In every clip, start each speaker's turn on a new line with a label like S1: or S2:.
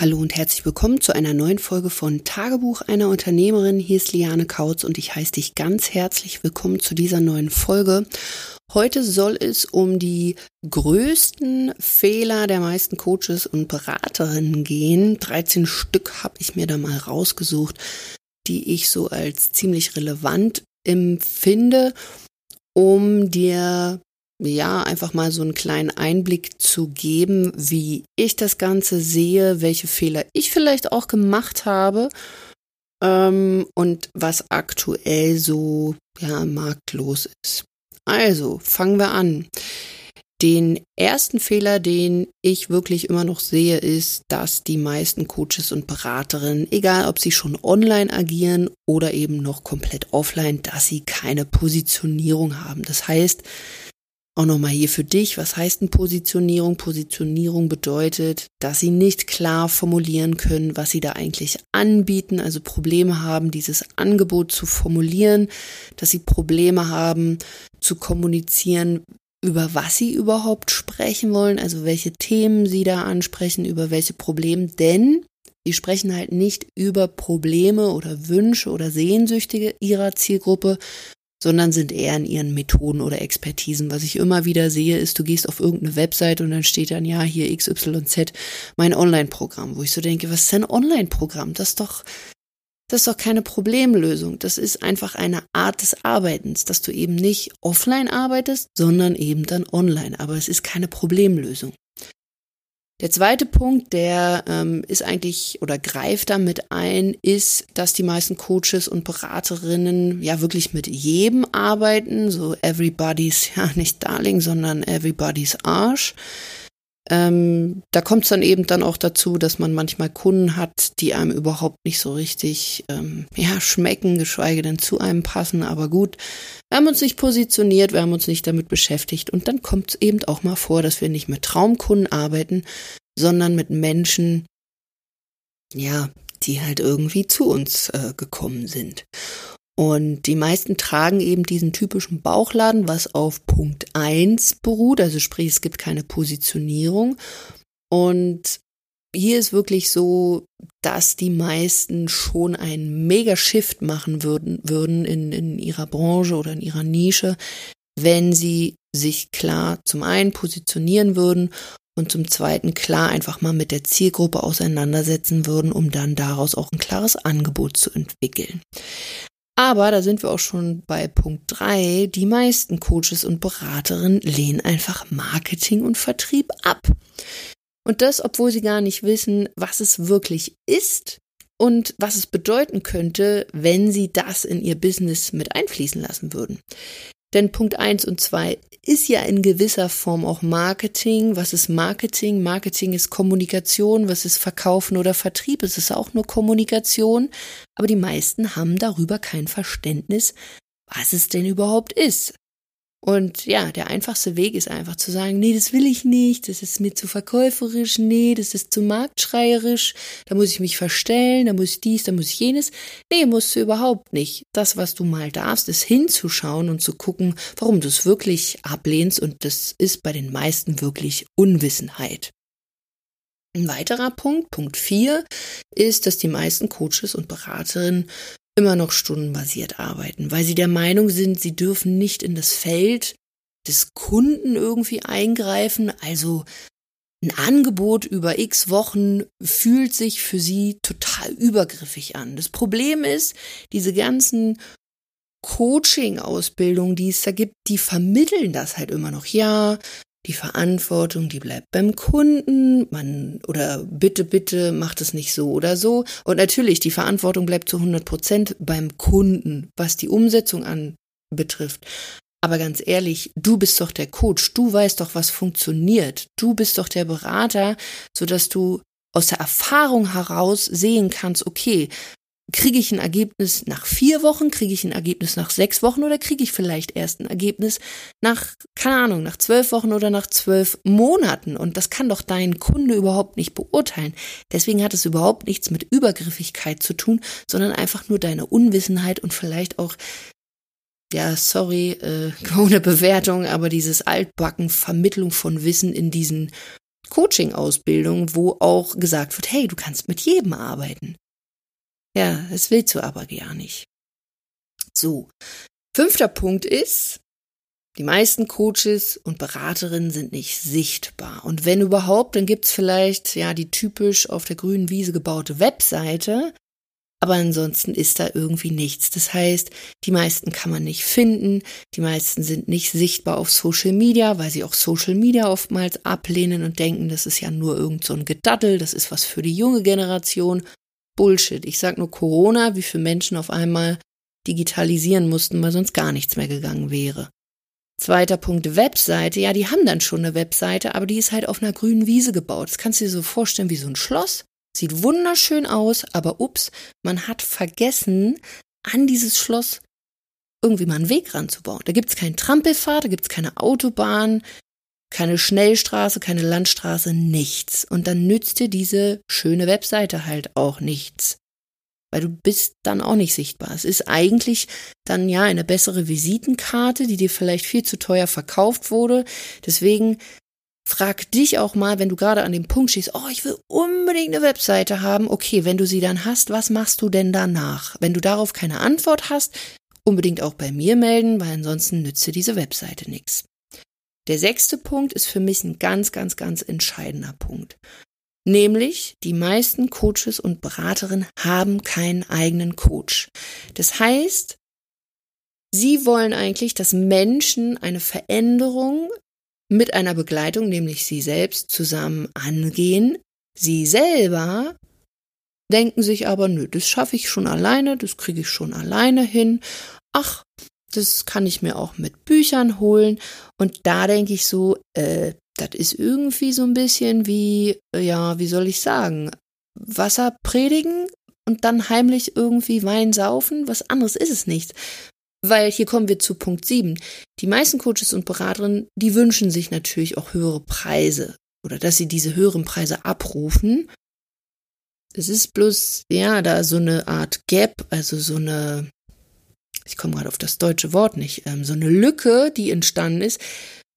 S1: Hallo und herzlich willkommen zu einer neuen Folge von Tagebuch einer Unternehmerin. Hier ist Liane Kautz und ich heiße dich ganz herzlich willkommen zu dieser neuen Folge. Heute soll es um die größten Fehler der meisten Coaches und Beraterinnen gehen. 13 Stück habe ich mir da mal rausgesucht, die ich so als ziemlich relevant empfinde, um dir ja, einfach mal so einen kleinen Einblick zu geben, wie ich das Ganze sehe, welche Fehler ich vielleicht auch gemacht habe ähm, und was aktuell so ja marktlos ist. Also fangen wir an. Den ersten Fehler, den ich wirklich immer noch sehe, ist, dass die meisten Coaches und Beraterinnen, egal ob sie schon online agieren oder eben noch komplett offline, dass sie keine Positionierung haben. Das heißt, auch nochmal hier für dich, was heißt denn Positionierung? Positionierung bedeutet, dass sie nicht klar formulieren können, was sie da eigentlich anbieten, also Probleme haben, dieses Angebot zu formulieren, dass sie Probleme haben zu kommunizieren, über was sie überhaupt sprechen wollen, also welche Themen sie da ansprechen, über welche Probleme, denn sie sprechen halt nicht über Probleme oder Wünsche oder Sehnsüchtige ihrer Zielgruppe, sondern sind eher in ihren Methoden oder Expertisen. Was ich immer wieder sehe, ist, du gehst auf irgendeine Website und dann steht dann, ja, hier XYZ, mein Online-Programm, wo ich so denke, was ist denn Online-Programm? Das ist doch, das ist doch keine Problemlösung. Das ist einfach eine Art des Arbeitens, dass du eben nicht offline arbeitest, sondern eben dann online. Aber es ist keine Problemlösung. Der zweite Punkt, der ähm, ist eigentlich oder greift damit ein, ist, dass die meisten Coaches und Beraterinnen ja wirklich mit jedem arbeiten, so everybody's, ja nicht Darling, sondern everybody's Arsch. Ähm, da kommt es dann eben dann auch dazu, dass man manchmal Kunden hat, die einem überhaupt nicht so richtig ähm, ja, schmecken, geschweige denn zu einem passen. Aber gut, wir haben uns nicht positioniert, wir haben uns nicht damit beschäftigt. Und dann kommt es eben auch mal vor, dass wir nicht mit Traumkunden arbeiten, sondern mit Menschen, ja, die halt irgendwie zu uns äh, gekommen sind. Und die meisten tragen eben diesen typischen Bauchladen, was auf Punkt eins beruht, also sprich, es gibt keine Positionierung. Und hier ist wirklich so, dass die meisten schon einen Mega-Shift machen würden, würden in, in ihrer Branche oder in ihrer Nische, wenn sie sich klar zum einen positionieren würden und zum zweiten klar einfach mal mit der Zielgruppe auseinandersetzen würden, um dann daraus auch ein klares Angebot zu entwickeln. Aber da sind wir auch schon bei Punkt drei. Die meisten Coaches und Beraterinnen lehnen einfach Marketing und Vertrieb ab. Und das, obwohl sie gar nicht wissen, was es wirklich ist und was es bedeuten könnte, wenn sie das in ihr Business mit einfließen lassen würden. Denn Punkt eins und zwei ist ja in gewisser Form auch Marketing. Was ist Marketing? Marketing ist Kommunikation. Was ist Verkaufen oder Vertrieb? Es ist auch nur Kommunikation. Aber die meisten haben darüber kein Verständnis, was es denn überhaupt ist. Und ja, der einfachste Weg ist einfach zu sagen, nee, das will ich nicht, das ist mir zu verkäuferisch, nee, das ist zu marktschreierisch, da muss ich mich verstellen, da muss ich dies, da muss ich jenes. Nee, musst du überhaupt nicht. Das, was du mal darfst, ist hinzuschauen und zu gucken, warum du es wirklich ablehnst und das ist bei den meisten wirklich Unwissenheit. Ein weiterer Punkt, Punkt 4, ist, dass die meisten Coaches und Beraterinnen immer noch stundenbasiert arbeiten, weil sie der Meinung sind, sie dürfen nicht in das Feld des Kunden irgendwie eingreifen. Also ein Angebot über x Wochen fühlt sich für sie total übergriffig an. Das Problem ist, diese ganzen Coaching-Ausbildungen, die es da gibt, die vermitteln das halt immer noch. Ja, die Verantwortung, die bleibt beim Kunden, man, oder bitte, bitte macht es nicht so oder so. Und natürlich, die Verantwortung bleibt zu 100 Prozent beim Kunden, was die Umsetzung anbetrifft. Aber ganz ehrlich, du bist doch der Coach, du weißt doch, was funktioniert. Du bist doch der Berater, so dass du aus der Erfahrung heraus sehen kannst, okay, kriege ich ein Ergebnis nach vier Wochen, kriege ich ein Ergebnis nach sechs Wochen oder kriege ich vielleicht erst ein Ergebnis nach, keine Ahnung, nach zwölf Wochen oder nach zwölf Monaten. Und das kann doch dein Kunde überhaupt nicht beurteilen. Deswegen hat es überhaupt nichts mit Übergriffigkeit zu tun, sondern einfach nur deine Unwissenheit und vielleicht auch ja, sorry, äh, ohne Bewertung, aber dieses Altbacken, Vermittlung von Wissen in diesen Coaching-Ausbildungen, wo auch gesagt wird, hey, du kannst mit jedem arbeiten. Ja, das willst du aber gar nicht. So. Fünfter Punkt ist, die meisten Coaches und Beraterinnen sind nicht sichtbar. Und wenn überhaupt, dann gibt's vielleicht ja die typisch auf der grünen Wiese gebaute Webseite, aber ansonsten ist da irgendwie nichts. Das heißt, die meisten kann man nicht finden, die meisten sind nicht sichtbar auf Social Media, weil sie auch Social Media oftmals ablehnen und denken, das ist ja nur irgend so ein Gedaddel, das ist was für die junge Generation. Bullshit. Ich sag nur Corona, wie viele Menschen auf einmal digitalisieren mussten, weil sonst gar nichts mehr gegangen wäre. Zweiter Punkt, Webseite. Ja, die haben dann schon eine Webseite, aber die ist halt auf einer grünen Wiese gebaut. Das kannst du dir so vorstellen wie so ein Schloss. Sieht wunderschön aus, aber ups, man hat vergessen, an dieses Schloss irgendwie mal einen Weg ranzubauen. Da gibt's keinen Trampelpfad, da gibt's keine Autobahn, keine Schnellstraße, keine Landstraße, nichts. Und dann nützt dir diese schöne Webseite halt auch nichts. Weil du bist dann auch nicht sichtbar. Es ist eigentlich dann ja eine bessere Visitenkarte, die dir vielleicht viel zu teuer verkauft wurde. Deswegen Frag dich auch mal, wenn du gerade an dem Punkt stehst, oh, ich will unbedingt eine Webseite haben. Okay, wenn du sie dann hast, was machst du denn danach? Wenn du darauf keine Antwort hast, unbedingt auch bei mir melden, weil ansonsten nützt dir diese Webseite nichts. Der sechste Punkt ist für mich ein ganz, ganz, ganz entscheidender Punkt. Nämlich, die meisten Coaches und Beraterinnen haben keinen eigenen Coach. Das heißt, Sie wollen eigentlich, dass Menschen eine Veränderung mit einer Begleitung, nämlich sie selbst, zusammen angehen. Sie selber denken sich aber, nö, das schaffe ich schon alleine, das kriege ich schon alleine hin. Ach, das kann ich mir auch mit Büchern holen. Und da denke ich so, äh, das ist irgendwie so ein bisschen wie, ja, wie soll ich sagen, Wasser predigen und dann heimlich irgendwie Wein saufen. Was anderes ist es nicht. Weil hier kommen wir zu Punkt 7. Die meisten Coaches und Beraterinnen, die wünschen sich natürlich auch höhere Preise oder dass sie diese höheren Preise abrufen. Es ist bloß, ja, da so eine Art Gap, also so eine, ich komme gerade auf das deutsche Wort nicht, ähm, so eine Lücke, die entstanden ist,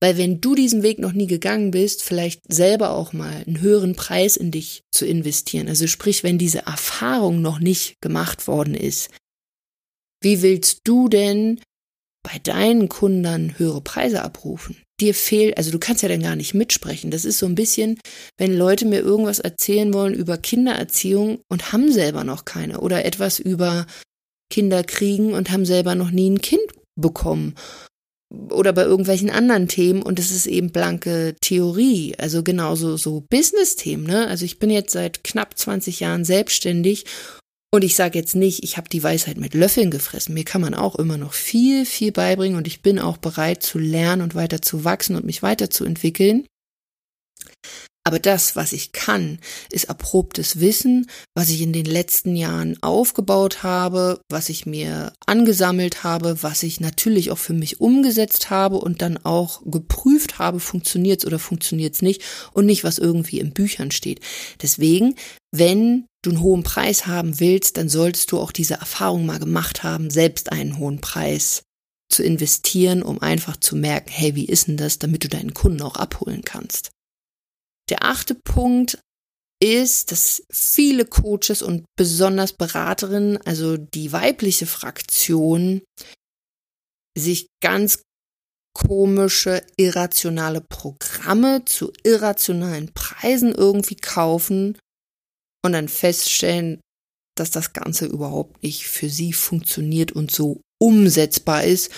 S1: weil wenn du diesen Weg noch nie gegangen bist, vielleicht selber auch mal einen höheren Preis in dich zu investieren. Also sprich, wenn diese Erfahrung noch nicht gemacht worden ist, wie willst du denn bei deinen Kunden höhere Preise abrufen? Dir fehlt, also du kannst ja dann gar nicht mitsprechen. Das ist so ein bisschen, wenn Leute mir irgendwas erzählen wollen über Kindererziehung und haben selber noch keine oder etwas über Kinder kriegen und haben selber noch nie ein Kind bekommen oder bei irgendwelchen anderen Themen und es ist eben blanke Theorie, also genauso so Business-Themen, ne? Also ich bin jetzt seit knapp 20 Jahren selbstständig und ich sage jetzt nicht, ich habe die Weisheit mit Löffeln gefressen. Mir kann man auch immer noch viel, viel beibringen und ich bin auch bereit zu lernen und weiter zu wachsen und mich weiterzuentwickeln. Aber das, was ich kann, ist erprobtes Wissen, was ich in den letzten Jahren aufgebaut habe, was ich mir angesammelt habe, was ich natürlich auch für mich umgesetzt habe und dann auch geprüft habe, funktioniert's oder funktioniert's nicht und nicht, was irgendwie in Büchern steht. Deswegen, wenn du einen hohen Preis haben willst, dann solltest du auch diese Erfahrung mal gemacht haben, selbst einen hohen Preis zu investieren, um einfach zu merken, hey, wie ist denn das, damit du deinen Kunden auch abholen kannst. Der achte Punkt ist, dass viele Coaches und besonders Beraterinnen, also die weibliche Fraktion, sich ganz komische, irrationale Programme zu irrationalen Preisen irgendwie kaufen und dann feststellen, dass das Ganze überhaupt nicht für sie funktioniert und so umsetzbar ist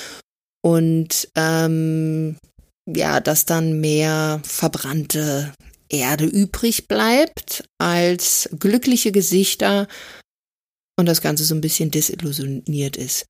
S1: und ähm, ja, dass dann mehr verbrannte Erde übrig bleibt als glückliche Gesichter und das Ganze so ein bisschen desillusioniert ist.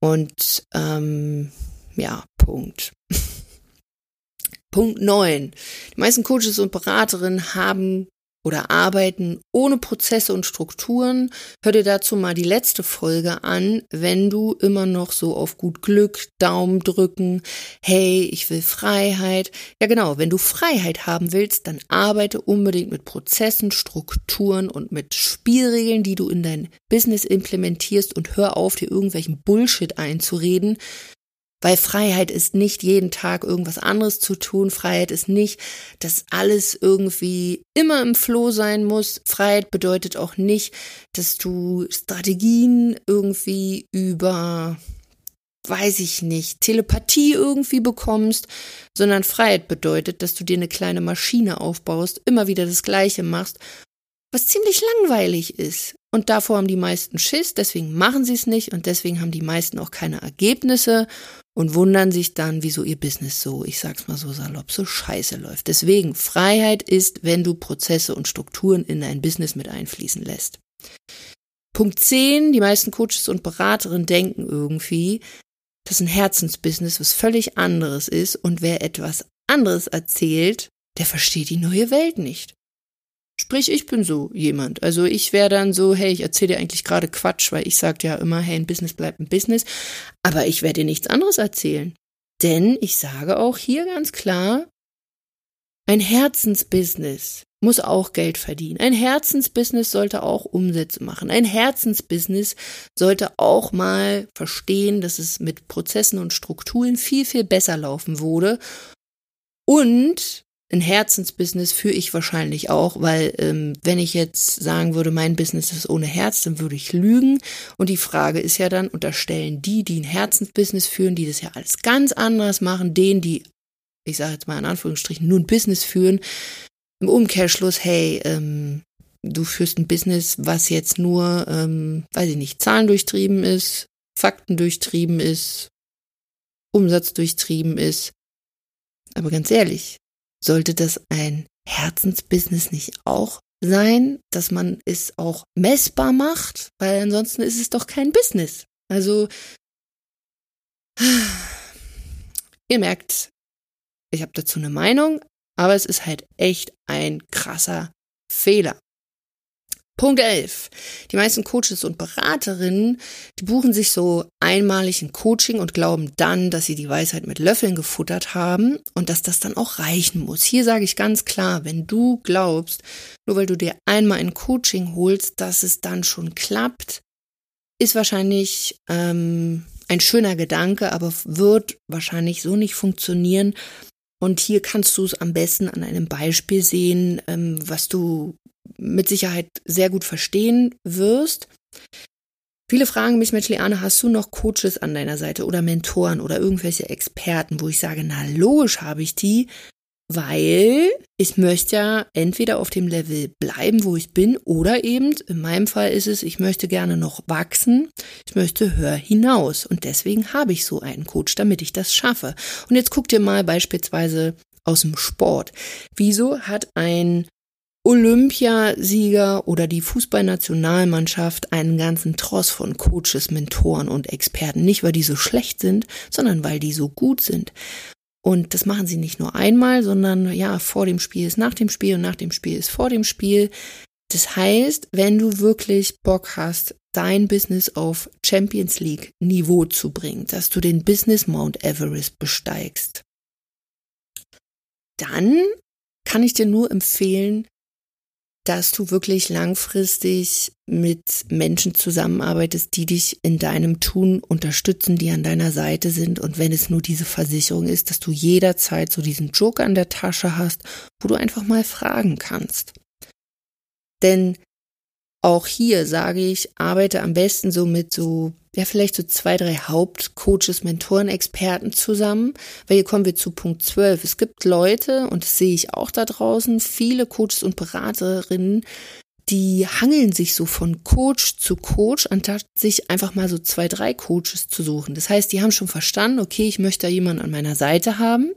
S1: Und ähm, ja, Punkt. Punkt neun. Die meisten Coaches und Beraterinnen haben oder arbeiten ohne Prozesse und Strukturen, hör dir dazu mal die letzte Folge an, wenn du immer noch so auf gut Glück, Daumen drücken, hey, ich will Freiheit. Ja genau, wenn du Freiheit haben willst, dann arbeite unbedingt mit Prozessen, Strukturen und mit Spielregeln, die du in dein Business implementierst und hör auf, dir irgendwelchen Bullshit einzureden, Weil Freiheit ist nicht jeden Tag irgendwas anderes zu tun. Freiheit ist nicht, dass alles irgendwie immer im Floh sein muss. Freiheit bedeutet auch nicht, dass du Strategien irgendwie über weiß ich nicht, Telepathie irgendwie bekommst, sondern Freiheit bedeutet, dass du dir eine kleine Maschine aufbaust, immer wieder das Gleiche machst, was ziemlich langweilig ist. Und davor haben die meisten Schiss, deswegen machen sie es nicht und deswegen haben die meisten auch keine Ergebnisse und wundern sich dann, wieso ihr Business so, ich sag's mal so salopp, so scheiße läuft. Deswegen, Freiheit ist, wenn du Prozesse und Strukturen in dein Business mit einfließen lässt. Punkt 10, die meisten Coaches und Beraterinnen denken irgendwie, dass ein Herzensbusiness was völlig anderes ist und wer etwas anderes erzählt, der versteht die neue Welt nicht. Sprich, ich bin so jemand. Also ich wäre dann so, hey, ich erzähle dir eigentlich gerade Quatsch, weil ich sage ja immer, hey, ein Business bleibt ein Business, aber ich werde dir nichts anderes erzählen. Denn ich sage auch hier ganz klar, ein Herzensbusiness muss auch Geld verdienen. Ein Herzensbusiness sollte auch Umsätze machen. Ein Herzensbusiness sollte auch mal verstehen, dass es mit Prozessen und Strukturen viel, viel besser laufen würde. Und ein Herzensbusiness führe ich wahrscheinlich auch, weil ähm, wenn ich jetzt sagen würde, mein Business ist ohne Herz, dann würde ich lügen. Und die Frage ist ja dann, unterstellen die, die ein Herzensbusiness führen, die das ja alles ganz anders machen, denen, die, ich sage jetzt mal in Anführungsstrichen, nur ein Business führen, im Umkehrschluss, hey, ähm, du führst ein Business, was jetzt nur, ähm, weiß ich nicht, Zahlen durchtrieben ist, Fakten durchtrieben ist, Umsatz durchtrieben ist. Aber ganz ehrlich, sollte das ein Herzensbusiness nicht auch sein, dass man es auch messbar macht? Weil ansonsten ist es doch kein Business. Also, ihr merkt, ich habe dazu eine Meinung, aber es ist halt echt ein krasser Fehler. Punkt 11. Die meisten Coaches und Beraterinnen, die buchen sich so einmalig ein Coaching und glauben dann, dass sie die Weisheit mit Löffeln gefuttert haben und dass das dann auch reichen muss. Hier sage ich ganz klar, wenn du glaubst, nur weil du dir einmal ein Coaching holst, dass es dann schon klappt, ist wahrscheinlich ähm, ein schöner Gedanke, aber wird wahrscheinlich so nicht funktionieren, und hier kannst du es am besten an einem Beispiel sehen, ähm, was du mit Sicherheit sehr gut verstehen wirst. Viele fragen mich, Mensch, Leane, hast du noch Coaches an deiner Seite oder Mentoren oder irgendwelche Experten, wo ich sage, na logisch habe ich die, weil ich möchte ja entweder auf dem Level bleiben, wo ich bin, oder eben, in meinem Fall ist es, ich möchte gerne noch wachsen, ich möchte höher hinaus und deswegen habe ich so einen Coach, damit ich das schaffe. Und jetzt guck dir mal beispielsweise aus dem Sport. Wieso hat ein Olympiasieger oder die Fußballnationalmannschaft einen ganzen Tross von Coaches, Mentoren und Experten. Nicht, weil die so schlecht sind, sondern weil die so gut sind. Und das machen sie nicht nur einmal, sondern ja, vor dem Spiel ist nach dem Spiel und nach dem Spiel ist vor dem Spiel. Das heißt, wenn du wirklich Bock hast, dein Business auf Champions League Niveau zu bringen, dass du den Business Mount Everest besteigst, dann kann ich dir nur empfehlen, dass du wirklich langfristig mit Menschen zusammenarbeitest, die dich in deinem Tun unterstützen, die an deiner Seite sind. Und wenn es nur diese Versicherung ist, dass du jederzeit so diesen Joker an der Tasche hast, wo du einfach mal fragen kannst. Denn auch hier sage ich, arbeite am besten so mit so, ja, vielleicht so zwei, drei Hauptcoaches, Mentoren, Experten zusammen, weil hier kommen wir zu Punkt 12. Es gibt Leute, und das sehe ich auch da draußen, viele Coaches und Beraterinnen, die hangeln sich so von Coach zu Coach, anstatt sich einfach mal so zwei, drei Coaches zu suchen. Das heißt, die haben schon verstanden, okay, ich möchte da jemanden an meiner Seite haben,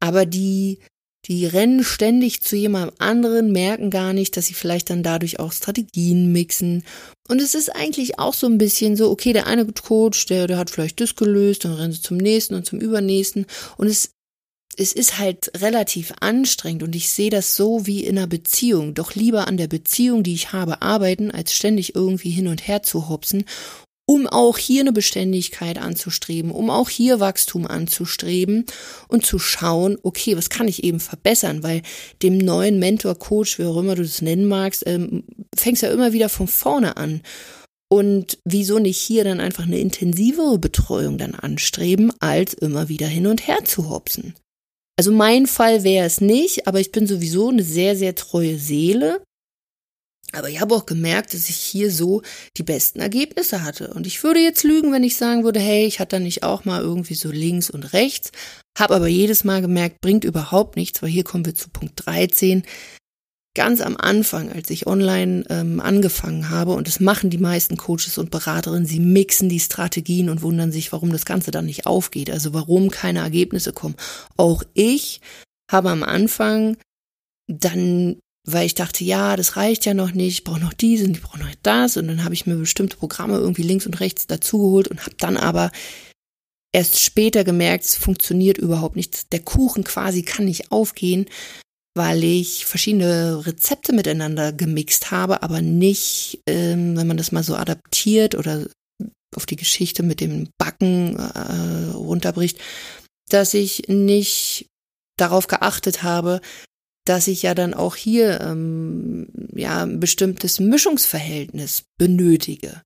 S1: aber die die rennen ständig zu jemandem anderen, merken gar nicht, dass sie vielleicht dann dadurch auch Strategien mixen. Und es ist eigentlich auch so ein bisschen so, okay, der eine Coach, der, der hat vielleicht das gelöst, dann rennen sie zum nächsten und zum übernächsten. Und es, es ist halt relativ anstrengend und ich sehe das so wie in einer Beziehung. Doch lieber an der Beziehung, die ich habe, arbeiten, als ständig irgendwie hin und her zu hopsen um auch hier eine Beständigkeit anzustreben, um auch hier Wachstum anzustreben und zu schauen, okay, was kann ich eben verbessern, weil dem neuen Mentor, Coach, wie auch immer du das nennen magst, ähm, fängst ja immer wieder von vorne an. Und wieso nicht hier dann einfach eine intensivere Betreuung dann anstreben, als immer wieder hin und her zu hopsen? Also mein Fall wäre es nicht, aber ich bin sowieso eine sehr, sehr treue Seele. Aber ich habe auch gemerkt, dass ich hier so die besten Ergebnisse hatte. Und ich würde jetzt lügen, wenn ich sagen würde, hey, ich hatte da nicht auch mal irgendwie so links und rechts. Habe aber jedes Mal gemerkt, bringt überhaupt nichts, weil hier kommen wir zu Punkt 13 ganz am Anfang, als ich online ähm, angefangen habe, und das machen die meisten Coaches und Beraterinnen, sie mixen die Strategien und wundern sich, warum das Ganze dann nicht aufgeht, also warum keine Ergebnisse kommen. Auch ich habe am Anfang dann, weil ich dachte, ja, das reicht ja noch nicht, ich brauche noch diesen, ich brauche noch das, und dann habe ich mir bestimmte Programme irgendwie links und rechts dazugeholt und habe dann aber erst später gemerkt, es funktioniert überhaupt nicht. Der Kuchen quasi kann nicht aufgehen, weil ich verschiedene Rezepte miteinander gemixt habe, aber nicht, ähm, wenn man das mal so adaptiert oder auf die Geschichte mit dem Backen äh, runterbricht, dass ich nicht darauf geachtet habe, dass ich ja dann auch hier ähm, ja ein bestimmtes Mischungsverhältnis benötige.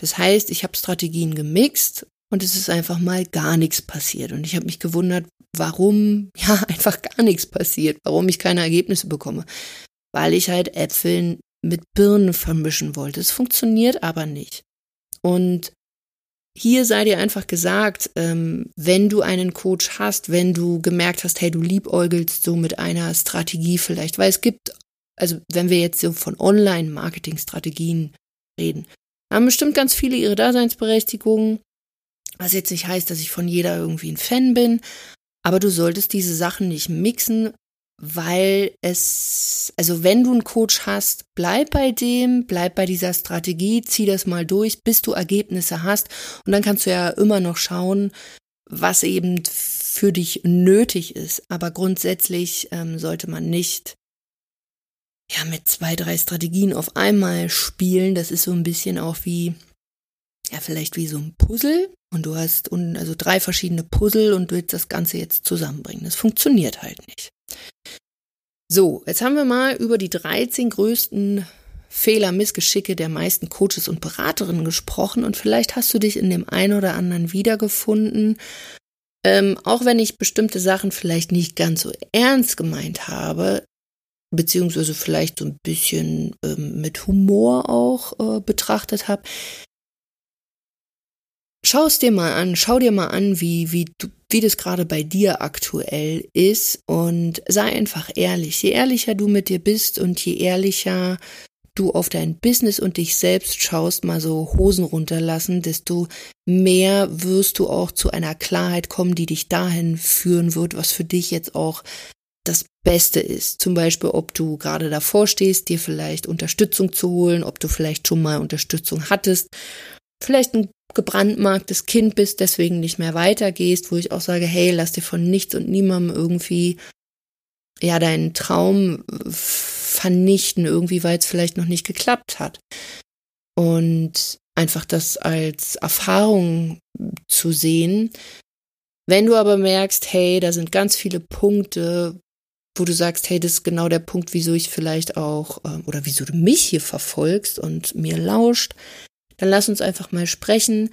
S1: Das heißt, ich habe Strategien gemixt und es ist einfach mal gar nichts passiert. Und ich habe mich gewundert, warum ja einfach gar nichts passiert, warum ich keine Ergebnisse bekomme. Weil ich halt Äpfel mit Birnen vermischen wollte. Es funktioniert aber nicht. Und hier sei dir einfach gesagt, ähm, wenn du einen Coach hast, wenn du gemerkt hast, hey, du liebäugelst so mit einer Strategie vielleicht, weil es gibt, also wenn wir jetzt so von Online-Marketing-Strategien reden, haben bestimmt ganz viele ihre Daseinsberechtigung. Was jetzt nicht heißt, dass ich von jeder irgendwie ein Fan bin, aber du solltest diese Sachen nicht mixen, weil es, also wenn du einen Coach hast, bleib bei dem, bleib bei dieser Strategie, zieh das mal durch, bis du Ergebnisse hast und dann kannst du ja immer noch schauen, was eben für dich nötig ist. Aber grundsätzlich ähm, sollte man nicht ja mit zwei, drei Strategien auf einmal spielen. Das ist so ein bisschen auch wie ja, vielleicht wie so ein Puzzle und du hast also drei verschiedene Puzzle und willst das Ganze jetzt zusammenbringen. Das funktioniert halt nicht. So, jetzt haben wir mal über die 13 größten Fehler, Missgeschicke der meisten Coaches und Beraterinnen gesprochen und vielleicht hast du dich in dem einen oder anderen wiedergefunden. Ähm, auch wenn ich bestimmte Sachen vielleicht nicht ganz so ernst gemeint habe, beziehungsweise vielleicht so ein bisschen ähm, mit Humor auch äh, betrachtet habe, Schau es dir mal an, schau dir mal an, wie, wie, du, wie das gerade bei dir aktuell ist und sei einfach ehrlich. Je ehrlicher du mit dir bist und je ehrlicher du auf dein Business und dich selbst schaust, mal so Hosen runterlassen, desto mehr wirst du auch zu einer Klarheit kommen, die dich dahin führen wird, was für dich jetzt auch das Beste ist. Zum Beispiel, ob du gerade davor stehst, dir vielleicht Unterstützung zu holen, ob du vielleicht schon mal Unterstützung hattest, vielleicht ein gebrandmarktes Kind bist, deswegen nicht mehr weitergehst, wo ich auch sage, hey, lass dir von nichts und niemandem irgendwie ja deinen Traum vernichten, irgendwie, weil es vielleicht noch nicht geklappt hat. Und einfach das als Erfahrung zu sehen. Wenn du aber merkst, hey, da sind ganz viele Punkte, wo du sagst, hey, das ist genau der Punkt, wieso ich vielleicht auch, ähm, oder wieso du mich hier verfolgst und mir lauscht, dann lass uns einfach mal sprechen.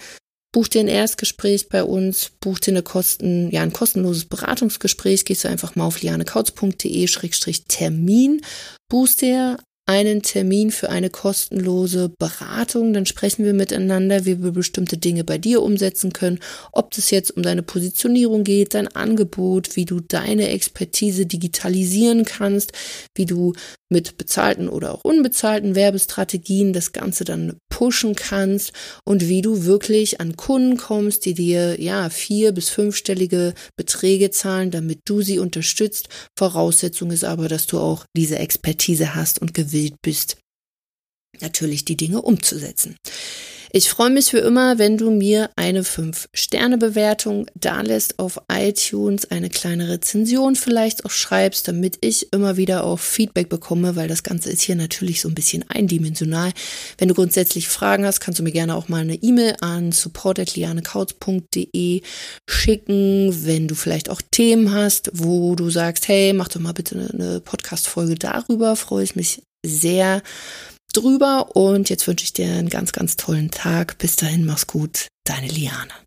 S1: Buch dir ein Erstgespräch bei uns, buch dir eine Kosten, ja, ein kostenloses Beratungsgespräch, gehst du einfach mal auf lianekautz.de-termin, buchst dir einen Termin für eine kostenlose Beratung. Dann sprechen wir miteinander, wie wir bestimmte Dinge bei dir umsetzen können. Ob das jetzt um deine Positionierung geht, dein Angebot, wie du deine Expertise digitalisieren kannst, wie du mit bezahlten oder auch unbezahlten Werbestrategien das Ganze dann pushen kannst und wie du wirklich an Kunden kommst, die dir ja vier bis fünfstellige Beträge zahlen, damit du sie unterstützt. Voraussetzung ist aber, dass du auch diese Expertise hast und gewillt bist, natürlich die Dinge umzusetzen. Ich freue mich für immer, wenn du mir eine 5-Sterne-Bewertung dalässt auf iTunes, eine kleine Rezension vielleicht auch schreibst, damit ich immer wieder auch Feedback bekomme, weil das Ganze ist hier natürlich so ein bisschen eindimensional. Wenn du grundsätzlich Fragen hast, kannst du mir gerne auch mal eine E-Mail an support.lianekautz.de schicken. Wenn du vielleicht auch Themen hast, wo du sagst, hey, mach doch mal bitte eine Podcast-Folge darüber, freue ich mich sehr drüber und jetzt wünsche ich dir einen ganz, ganz tollen Tag. Bis dahin, mach's gut. Deine Liane.